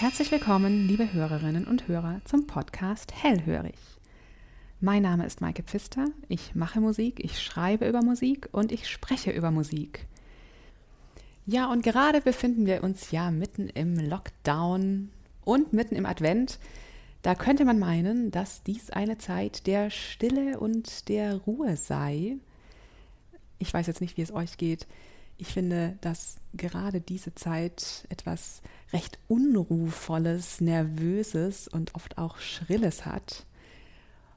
Herzlich willkommen, liebe Hörerinnen und Hörer, zum Podcast Hellhörig. Mein Name ist Maike Pfister, ich mache Musik, ich schreibe über Musik und ich spreche über Musik. Ja, und gerade befinden wir uns ja mitten im Lockdown und mitten im Advent. Da könnte man meinen, dass dies eine Zeit der Stille und der Ruhe sei. Ich weiß jetzt nicht, wie es euch geht. Ich finde, dass gerade diese Zeit etwas recht Unruhvolles, Nervöses und oft auch Schrilles hat.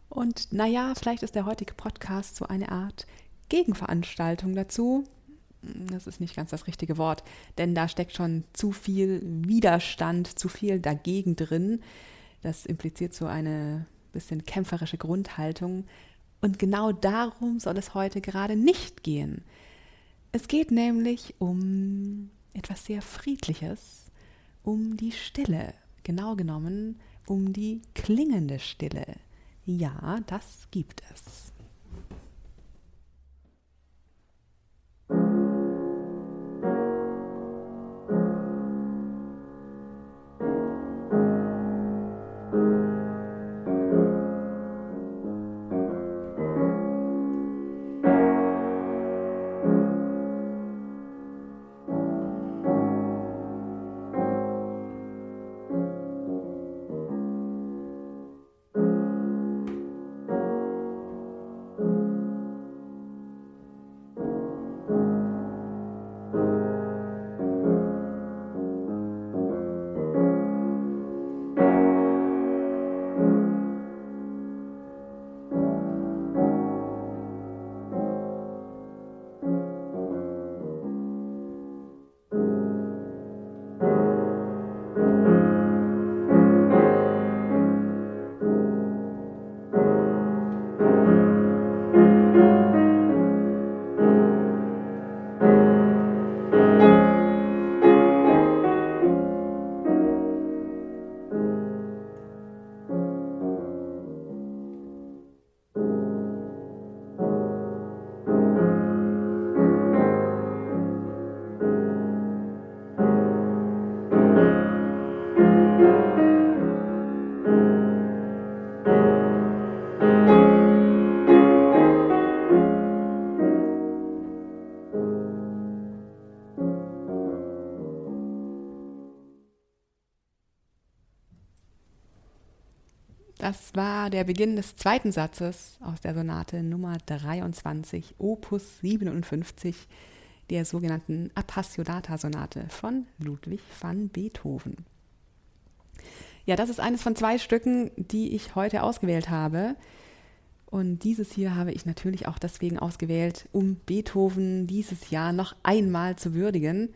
Und naja, vielleicht ist der heutige Podcast so eine Art Gegenveranstaltung dazu. Das ist nicht ganz das richtige Wort, denn da steckt schon zu viel Widerstand, zu viel dagegen drin. Das impliziert so eine bisschen kämpferische Grundhaltung. Und genau darum soll es heute gerade nicht gehen. Es geht nämlich um etwas sehr Friedliches, um die Stille, genau genommen um die klingende Stille. Ja, das gibt es. Der Beginn des zweiten Satzes aus der Sonate Nummer 23, Opus 57, der sogenannten Appassionata-Sonate von Ludwig van Beethoven. Ja, das ist eines von zwei Stücken, die ich heute ausgewählt habe. Und dieses hier habe ich natürlich auch deswegen ausgewählt, um Beethoven dieses Jahr noch einmal zu würdigen.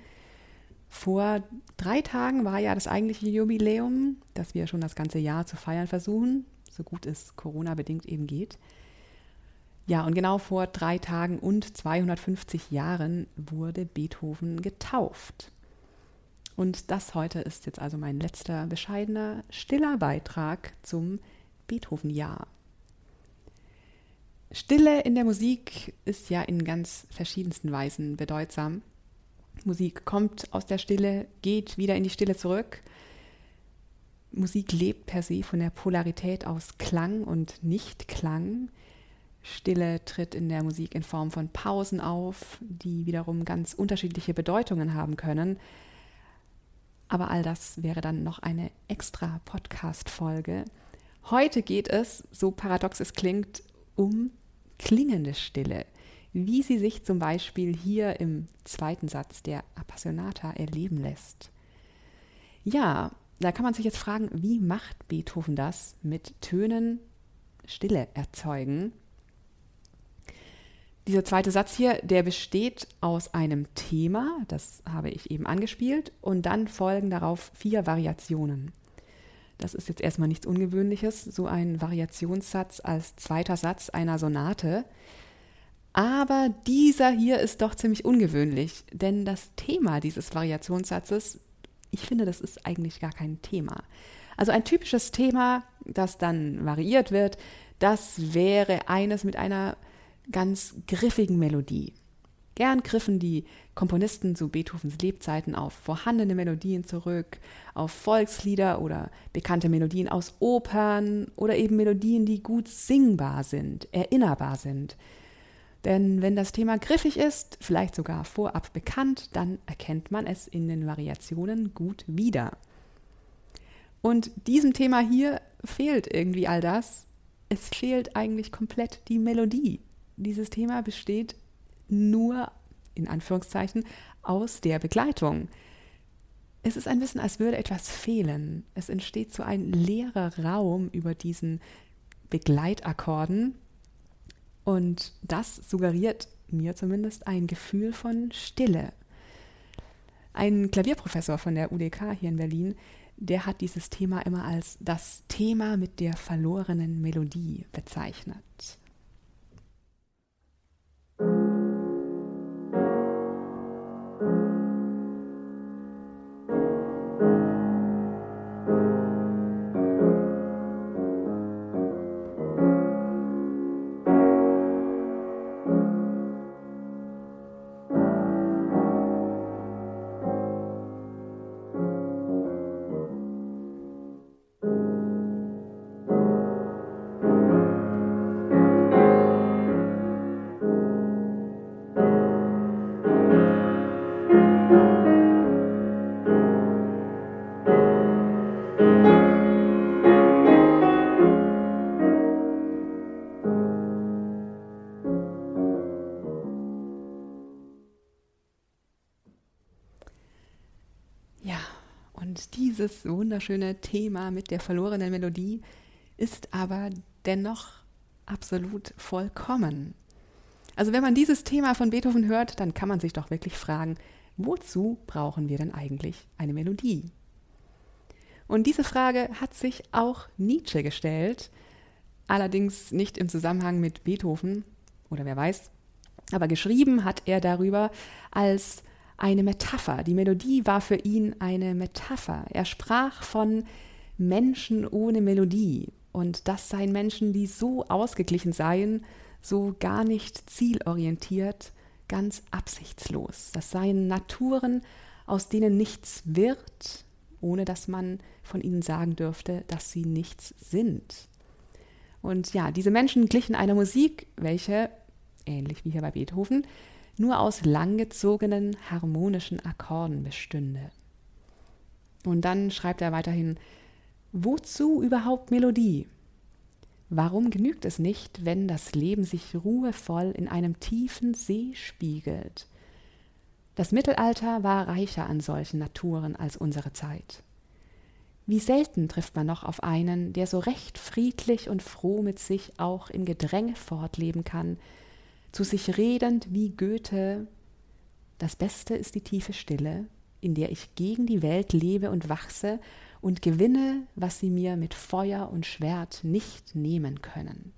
Vor drei Tagen war ja das eigentliche Jubiläum, das wir schon das ganze Jahr zu feiern versuchen, so gut es Corona-bedingt eben geht. Ja, und genau vor drei Tagen und 250 Jahren wurde Beethoven getauft. Und das heute ist jetzt also mein letzter bescheidener, stiller Beitrag zum Beethoven-Jahr. Stille in der Musik ist ja in ganz verschiedensten Weisen bedeutsam. Musik kommt aus der Stille, geht wieder in die Stille zurück. Musik lebt per se von der Polarität aus Klang und Nicht-Klang. Stille tritt in der Musik in Form von Pausen auf, die wiederum ganz unterschiedliche Bedeutungen haben können. Aber all das wäre dann noch eine extra Podcast-Folge. Heute geht es, so paradox es klingt, um klingende Stille wie sie sich zum Beispiel hier im zweiten Satz der Appassionata erleben lässt. Ja, da kann man sich jetzt fragen, wie macht Beethoven das mit Tönen Stille erzeugen? Dieser zweite Satz hier, der besteht aus einem Thema, das habe ich eben angespielt, und dann folgen darauf vier Variationen. Das ist jetzt erstmal nichts Ungewöhnliches, so ein Variationssatz als zweiter Satz einer Sonate. Aber dieser hier ist doch ziemlich ungewöhnlich, denn das Thema dieses Variationssatzes, ich finde, das ist eigentlich gar kein Thema. Also ein typisches Thema, das dann variiert wird, das wäre eines mit einer ganz griffigen Melodie. Gern griffen die Komponisten zu Beethovens Lebzeiten auf vorhandene Melodien zurück, auf Volkslieder oder bekannte Melodien aus Opern oder eben Melodien, die gut singbar sind, erinnerbar sind. Denn wenn das Thema griffig ist, vielleicht sogar vorab bekannt, dann erkennt man es in den Variationen gut wieder. Und diesem Thema hier fehlt irgendwie all das. Es fehlt eigentlich komplett die Melodie. Dieses Thema besteht nur, in Anführungszeichen, aus der Begleitung. Es ist ein bisschen, als würde etwas fehlen. Es entsteht so ein leerer Raum über diesen Begleitakkorden. Und das suggeriert mir zumindest ein Gefühl von Stille. Ein Klavierprofessor von der UDK hier in Berlin, der hat dieses Thema immer als das Thema mit der verlorenen Melodie bezeichnet. Dieses wunderschöne Thema mit der verlorenen Melodie ist aber dennoch absolut vollkommen. Also wenn man dieses Thema von Beethoven hört, dann kann man sich doch wirklich fragen, wozu brauchen wir denn eigentlich eine Melodie? Und diese Frage hat sich auch Nietzsche gestellt, allerdings nicht im Zusammenhang mit Beethoven oder wer weiß, aber geschrieben hat er darüber als eine Metapher. Die Melodie war für ihn eine Metapher. Er sprach von Menschen ohne Melodie und das seien Menschen, die so ausgeglichen seien, so gar nicht zielorientiert, ganz absichtslos. Das seien Naturen, aus denen nichts wird, ohne dass man von ihnen sagen dürfte, dass sie nichts sind. Und ja, diese Menschen glichen einer Musik, welche, ähnlich wie hier bei Beethoven, nur aus langgezogenen harmonischen Akkorden bestünde. Und dann schreibt er weiterhin, wozu überhaupt Melodie? Warum genügt es nicht, wenn das Leben sich ruhevoll in einem tiefen See spiegelt? Das Mittelalter war reicher an solchen Naturen als unsere Zeit. Wie selten trifft man noch auf einen, der so recht friedlich und froh mit sich auch im Gedränge fortleben kann, zu sich redend wie Goethe, das Beste ist die tiefe Stille, in der ich gegen die Welt lebe und wachse und gewinne, was sie mir mit Feuer und Schwert nicht nehmen können.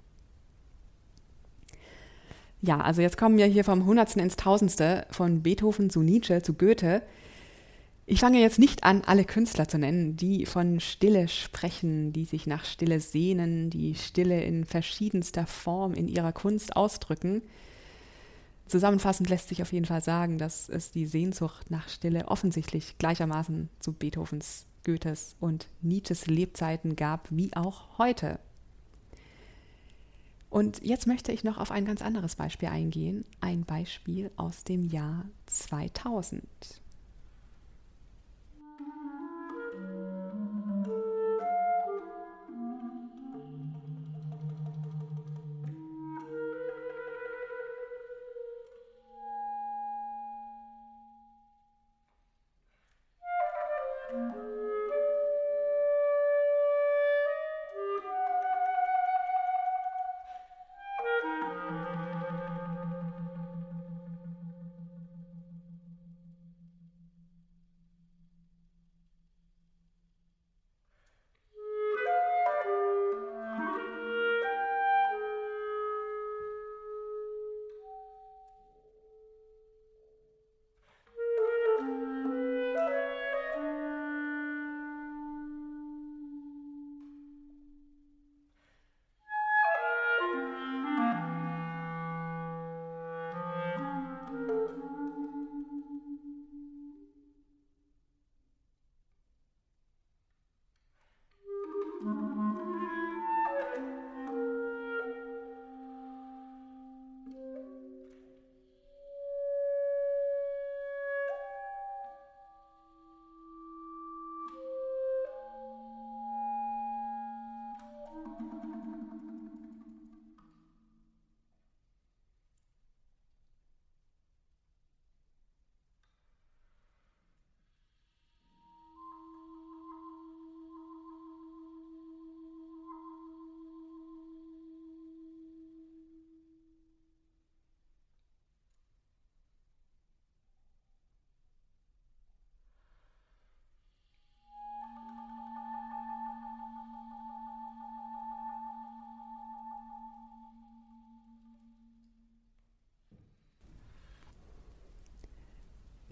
Ja, also jetzt kommen wir hier vom Hundertsten ins Tausendste, von Beethoven zu Nietzsche zu Goethe. Ich fange jetzt nicht an, alle Künstler zu nennen, die von Stille sprechen, die sich nach Stille sehnen, die Stille in verschiedenster Form in ihrer Kunst ausdrücken. Zusammenfassend lässt sich auf jeden Fall sagen, dass es die Sehnsucht nach Stille offensichtlich gleichermaßen zu Beethovens, Goethes und Nietzsches Lebzeiten gab, wie auch heute. Und jetzt möchte ich noch auf ein ganz anderes Beispiel eingehen, ein Beispiel aus dem Jahr 2000.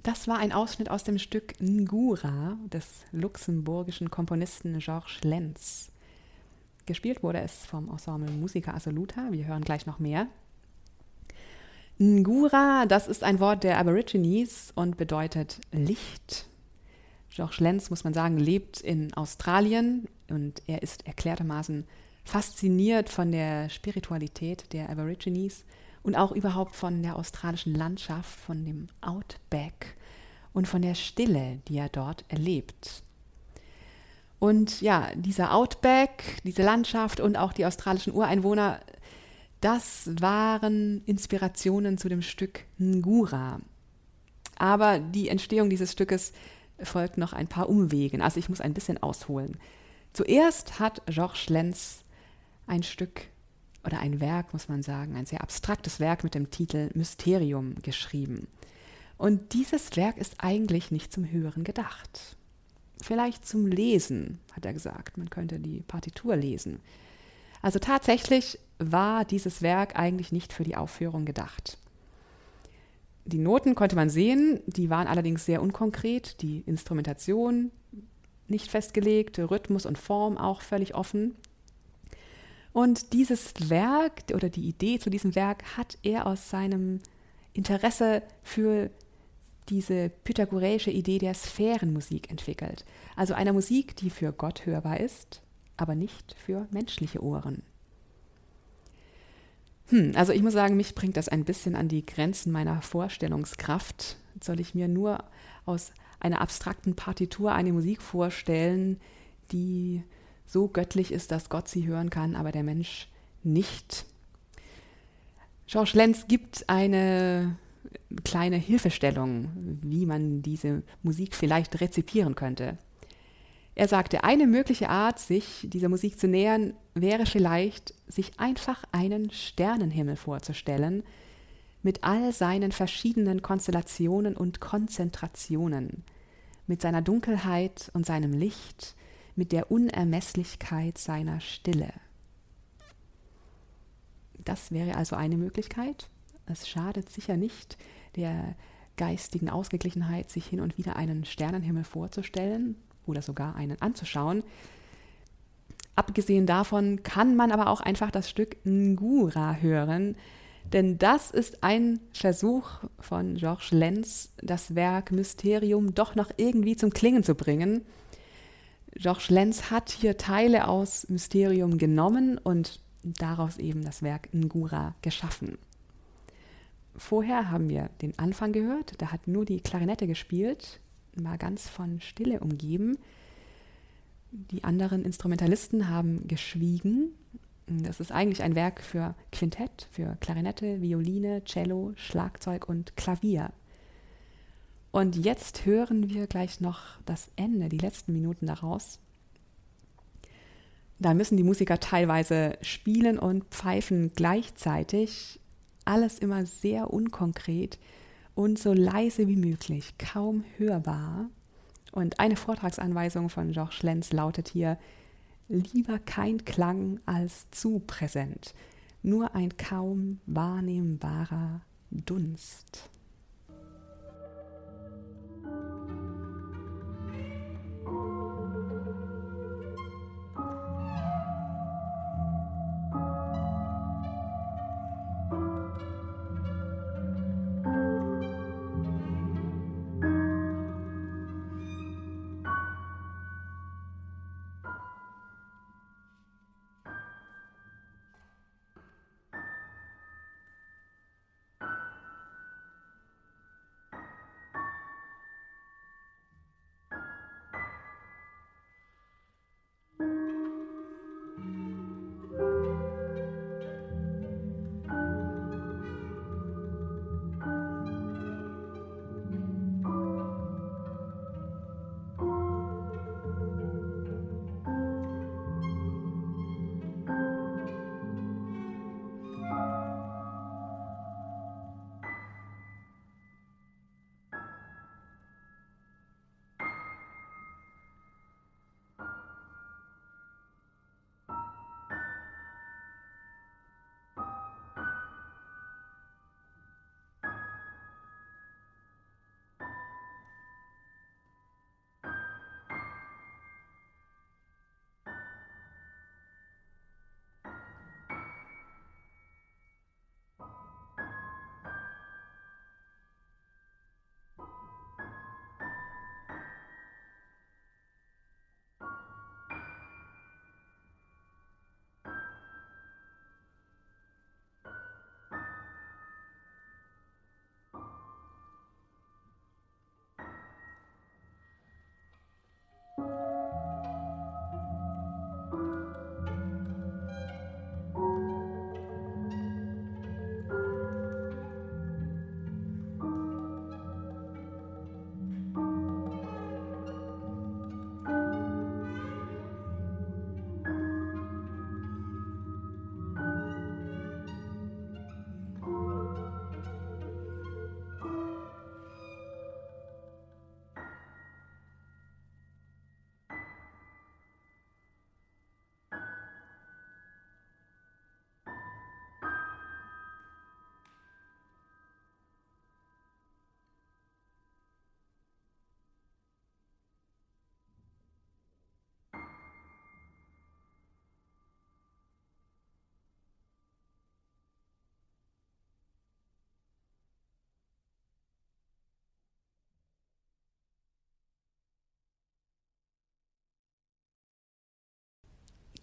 Das war ein Ausschnitt aus dem Stück Ngura des luxemburgischen Komponisten Georges Lenz. Gespielt wurde es vom Ensemble Musica Assoluta. Wir hören gleich noch mehr. Ngura, das ist ein Wort der Aborigines und bedeutet Licht. Georges Lenz, muss man sagen, lebt in Australien und er ist erklärtermaßen fasziniert von der Spiritualität der Aborigines und auch überhaupt von der australischen Landschaft, von dem Outback und von der Stille, die er dort erlebt. Und ja, dieser Outback, diese Landschaft und auch die australischen Ureinwohner, das waren Inspirationen zu dem Stück Ngura. Aber die Entstehung dieses Stückes folgt noch ein paar Umwegen. Also ich muss ein bisschen ausholen. Zuerst hat Georges Lenz ein Stück oder ein Werk, muss man sagen, ein sehr abstraktes Werk mit dem Titel Mysterium geschrieben. Und dieses Werk ist eigentlich nicht zum Hören gedacht. Vielleicht zum Lesen, hat er gesagt. Man könnte die Partitur lesen. Also tatsächlich war dieses Werk eigentlich nicht für die Aufführung gedacht. Die Noten konnte man sehen, die waren allerdings sehr unkonkret, die Instrumentation nicht festgelegt, Rhythmus und Form auch völlig offen. Und dieses Werk oder die Idee zu diesem Werk hat er aus seinem Interesse für diese pythagoreische Idee der Sphärenmusik entwickelt. Also einer Musik, die für Gott hörbar ist, aber nicht für menschliche Ohren. Hm, also ich muss sagen, mich bringt das ein bisschen an die Grenzen meiner Vorstellungskraft. Soll ich mir nur aus einer abstrakten Partitur eine Musik vorstellen, die so göttlich ist, dass Gott sie hören kann, aber der Mensch nicht. George Lenz gibt eine kleine Hilfestellung, wie man diese Musik vielleicht rezipieren könnte. Er sagte, eine mögliche Art, sich dieser Musik zu nähern, wäre vielleicht, sich einfach einen Sternenhimmel vorzustellen, mit all seinen verschiedenen Konstellationen und Konzentrationen, mit seiner Dunkelheit und seinem Licht, mit der Unermesslichkeit seiner Stille. Das wäre also eine Möglichkeit. Es schadet sicher nicht, der geistigen Ausgeglichenheit, sich hin und wieder einen Sternenhimmel vorzustellen oder sogar einen anzuschauen. Abgesehen davon kann man aber auch einfach das Stück Ngura hören, denn das ist ein Versuch von Georges Lenz, das Werk Mysterium doch noch irgendwie zum Klingen zu bringen. Georges Lenz hat hier Teile aus Mysterium genommen und daraus eben das Werk Ngura geschaffen. Vorher haben wir den Anfang gehört, da hat nur die Klarinette gespielt, war ganz von Stille umgeben. Die anderen Instrumentalisten haben geschwiegen. Das ist eigentlich ein Werk für Quintett, für Klarinette, Violine, Cello, Schlagzeug und Klavier. Und jetzt hören wir gleich noch das Ende, die letzten Minuten daraus. Da müssen die Musiker teilweise spielen und pfeifen gleichzeitig, alles immer sehr unkonkret und so leise wie möglich, kaum hörbar. Und eine Vortragsanweisung von Georges Lenz lautet hier, lieber kein Klang als zu präsent, nur ein kaum wahrnehmbarer Dunst.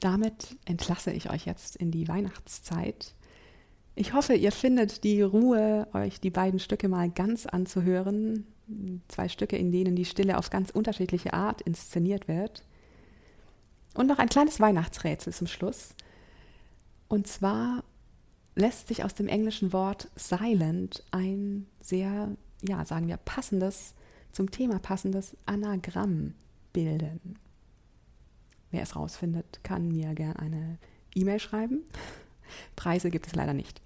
Damit entlasse ich euch jetzt in die Weihnachtszeit. Ich hoffe, ihr findet die Ruhe, euch die beiden Stücke mal ganz anzuhören. Zwei Stücke, in denen die Stille auf ganz unterschiedliche Art inszeniert wird. Und noch ein kleines Weihnachtsrätsel zum Schluss. Und zwar lässt sich aus dem englischen Wort silent ein sehr, ja, sagen wir, passendes, zum Thema passendes Anagramm bilden. Wer es rausfindet, kann mir gerne eine E-Mail schreiben. Preise gibt es leider nicht.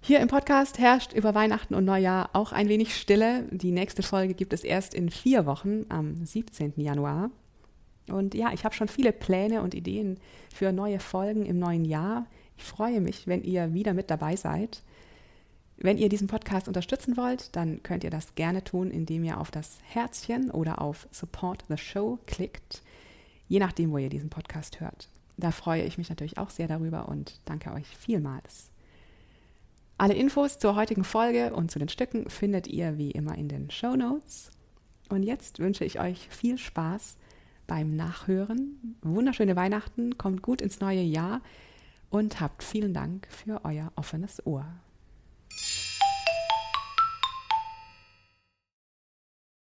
Hier im Podcast herrscht über Weihnachten und Neujahr auch ein wenig Stille. Die nächste Folge gibt es erst in vier Wochen, am 17. Januar. Und ja, ich habe schon viele Pläne und Ideen für neue Folgen im neuen Jahr. Ich freue mich, wenn ihr wieder mit dabei seid. Wenn ihr diesen Podcast unterstützen wollt, dann könnt ihr das gerne tun, indem ihr auf das Herzchen oder auf Support the Show klickt, je nachdem, wo ihr diesen Podcast hört. Da freue ich mich natürlich auch sehr darüber und danke euch vielmals. Alle Infos zur heutigen Folge und zu den Stücken findet ihr wie immer in den Show Notes. Und jetzt wünsche ich euch viel Spaß beim Nachhören. Wunderschöne Weihnachten, kommt gut ins neue Jahr und habt vielen Dank für euer offenes Ohr.